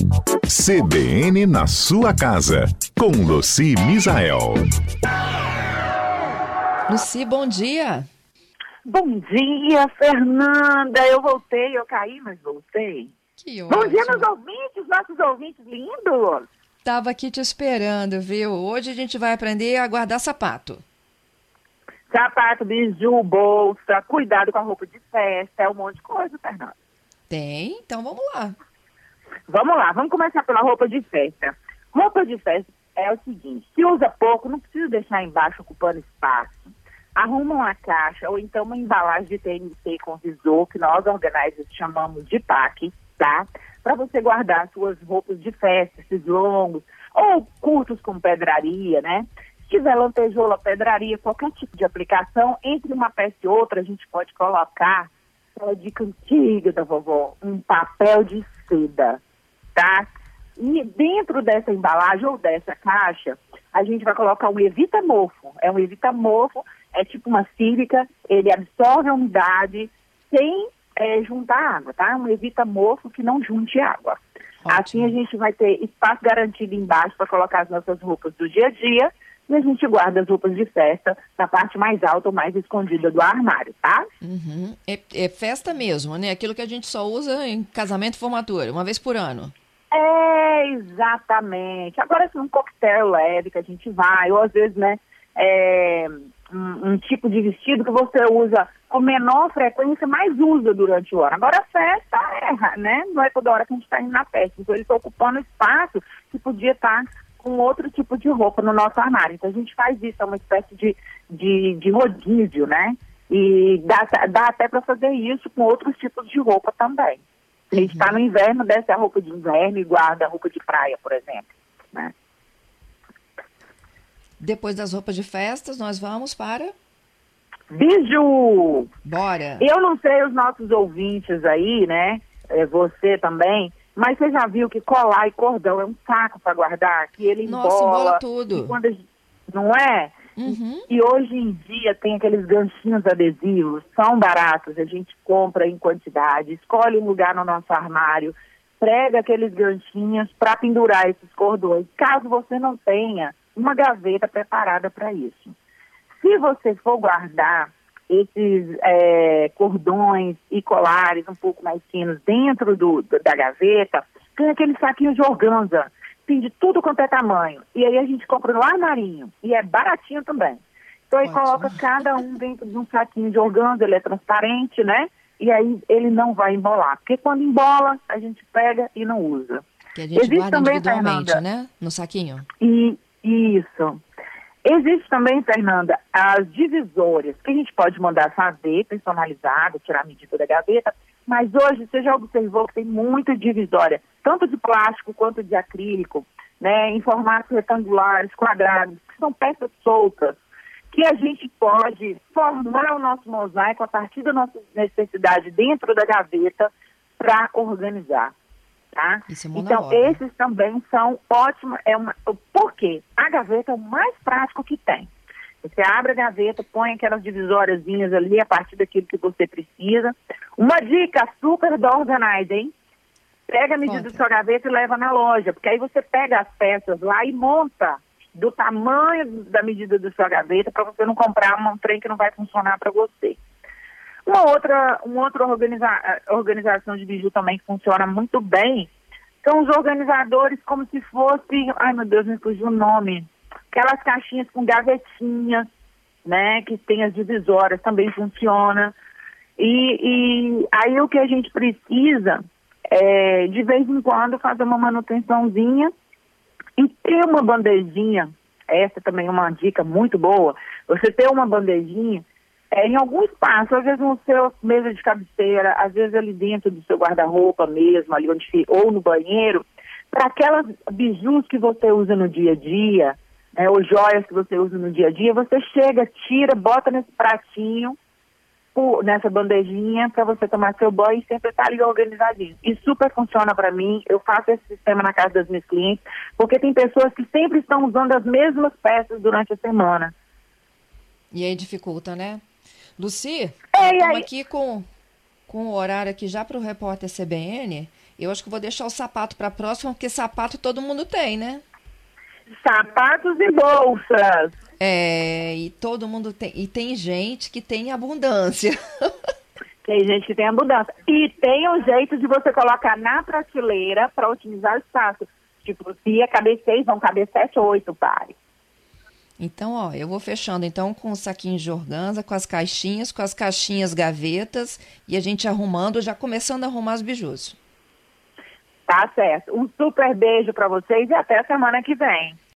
CBN na sua casa, com Luci Misael. Luci, bom dia. Bom dia, Fernanda. Eu voltei, eu caí, mas voltei. Que Bom dia, ótimo. meus ouvintes, nossos ouvintes lindos. Tava aqui te esperando, viu? Hoje a gente vai aprender a guardar sapato. Sapato, biju, bolsa, cuidado com a roupa de festa, é um monte de coisa, Fernanda. Tem? Então vamos lá. Vamos lá, vamos começar pela roupa de festa. Roupa de festa é o seguinte, se usa pouco, não precisa deixar embaixo ocupando espaço. Arruma uma caixa ou então uma embalagem de TNT com visor, que nós organizers chamamos de pack, tá? Para você guardar suas roupas de festa, esses longos, ou curtos com pedraria, né? Se tiver lantejoula, pedraria, qualquer tipo de aplicação, entre uma peça e outra, a gente pode colocar, aquela dica antiga da vovó, um papel de seda, tá? E dentro dessa embalagem ou dessa caixa, a gente vai colocar um evita mofo. É um evita mofo, é tipo uma sílica, ele absorve a umidade sem é, juntar água, tá? Um evita mofo que não junte água. Ótimo. Assim a gente vai ter espaço garantido embaixo para colocar as nossas roupas do dia a dia e a gente guarda as roupas de festa na parte mais alta ou mais escondida do armário, tá? Uhum. É, é festa mesmo, né? Aquilo que a gente só usa em casamento e formatura, uma vez por ano. É, exatamente. Agora, se um coquetel leve que a gente vai, ou às vezes, né, é, um, um tipo de vestido que você usa com menor frequência, mas usa durante o ano. Agora, a festa, é, né, não é toda hora que a gente está indo na festa. Então, ele está ocupando espaço que podia estar com outro tipo de roupa no nosso armário. Então, a gente faz isso, é uma espécie de, de, de rodízio, né? E dá, dá até para fazer isso com outros tipos de roupa também. A gente está no inverno, desce a roupa de inverno e guarda a roupa de praia, por exemplo. Né? Depois das roupas de festas, nós vamos para. Biju! Bora! Eu não sei os nossos ouvintes aí, né? É, você também. Mas você já viu que colar e cordão é um saco para guardar? Que ele Nossa, embola. embola tudo. Gente- não é? Uhum. E hoje em dia tem aqueles ganchinhos adesivos, são baratos, a gente compra em quantidade, escolhe um lugar no nosso armário, prega aqueles ganchinhos para pendurar esses cordões, caso você não tenha uma gaveta preparada para isso. Se você for guardar esses é, cordões e colares um pouco mais finos dentro do, da gaveta, tem aquele saquinho de organza, tem de tudo quanto é tamanho. E aí a gente compra no armarinho, e é baratinho também. Então aí coloca cada um dentro de um saquinho de organza, ele é transparente, né? E aí ele não vai embolar. Porque quando embola, a gente pega e não usa. Que a gente Existe guarda também, individualmente, Fernanda. né? No saquinho. E isso. Existe também, Fernanda, as divisórias, que a gente pode mandar fazer, personalizado, tirar a medida da gaveta, mas hoje você já observou que tem muita divisória, tanto de plástico quanto de acrílico, né, em formatos retangulares, quadrados, que são peças soltas, que a gente pode formar o nosso mosaico a partir da nossa necessidade dentro da gaveta para organizar. Tá? Isso é Então, esses também são ótimos. É uma, por quê? A gaveta é o mais prático que tem. Você abre a gaveta, põe aquelas divisóriazinhas ali a partir daquilo que você precisa. Uma dica super da Organize, hein? Pega a medida Conta. da sua gaveta e leva na loja, porque aí você pega as peças lá e monta do tamanho da medida da sua gaveta para você não comprar um trem que não vai funcionar para você. Uma outra, uma outra organiza- organização de biju também que funciona muito bem são os organizadores como se fosse, ai meu Deus, me fugiu o nome, aquelas caixinhas com gavetinhas, né, que tem as divisórias, também funciona. E, e aí o que a gente precisa é, de vez em quando, fazer uma manutençãozinha e ter uma bandejinha, essa também é uma dica muito boa, você ter uma bandejinha é, em algum espaço, às vezes no seu mesa de cabeceira, às vezes ali dentro do seu guarda-roupa mesmo, ali onde fica, ou no banheiro, para aquelas bijus que você usa no dia a dia, né, ou joias que você usa no dia a dia, você chega, tira, bota nesse pratinho, pu- nessa bandejinha, para você tomar seu banho e sempre estar ali organizadinho. E super funciona para mim, eu faço esse sistema na casa das minhas clientes, porque tem pessoas que sempre estão usando as mesmas peças durante a semana. E aí dificulta, né? Luci, É, estamos aqui com, com o horário aqui já para o repórter CBN Eu acho que vou deixar o sapato para a próxima, porque sapato todo mundo tem, né? Sapatos e bolsas. É, e todo mundo tem. E tem gente que tem abundância. Tem gente que tem abundância. E tem um jeito de você colocar na prateleira para otimizar o espaço. Tipo, se ia caber seis, vão caber sete ou oito pares. Então, ó, eu vou fechando então com o saquinho de organza, com as caixinhas, com as caixinhas gavetas e a gente arrumando, já começando a arrumar os bijus. Tá certo. Um super beijo para vocês e até semana que vem.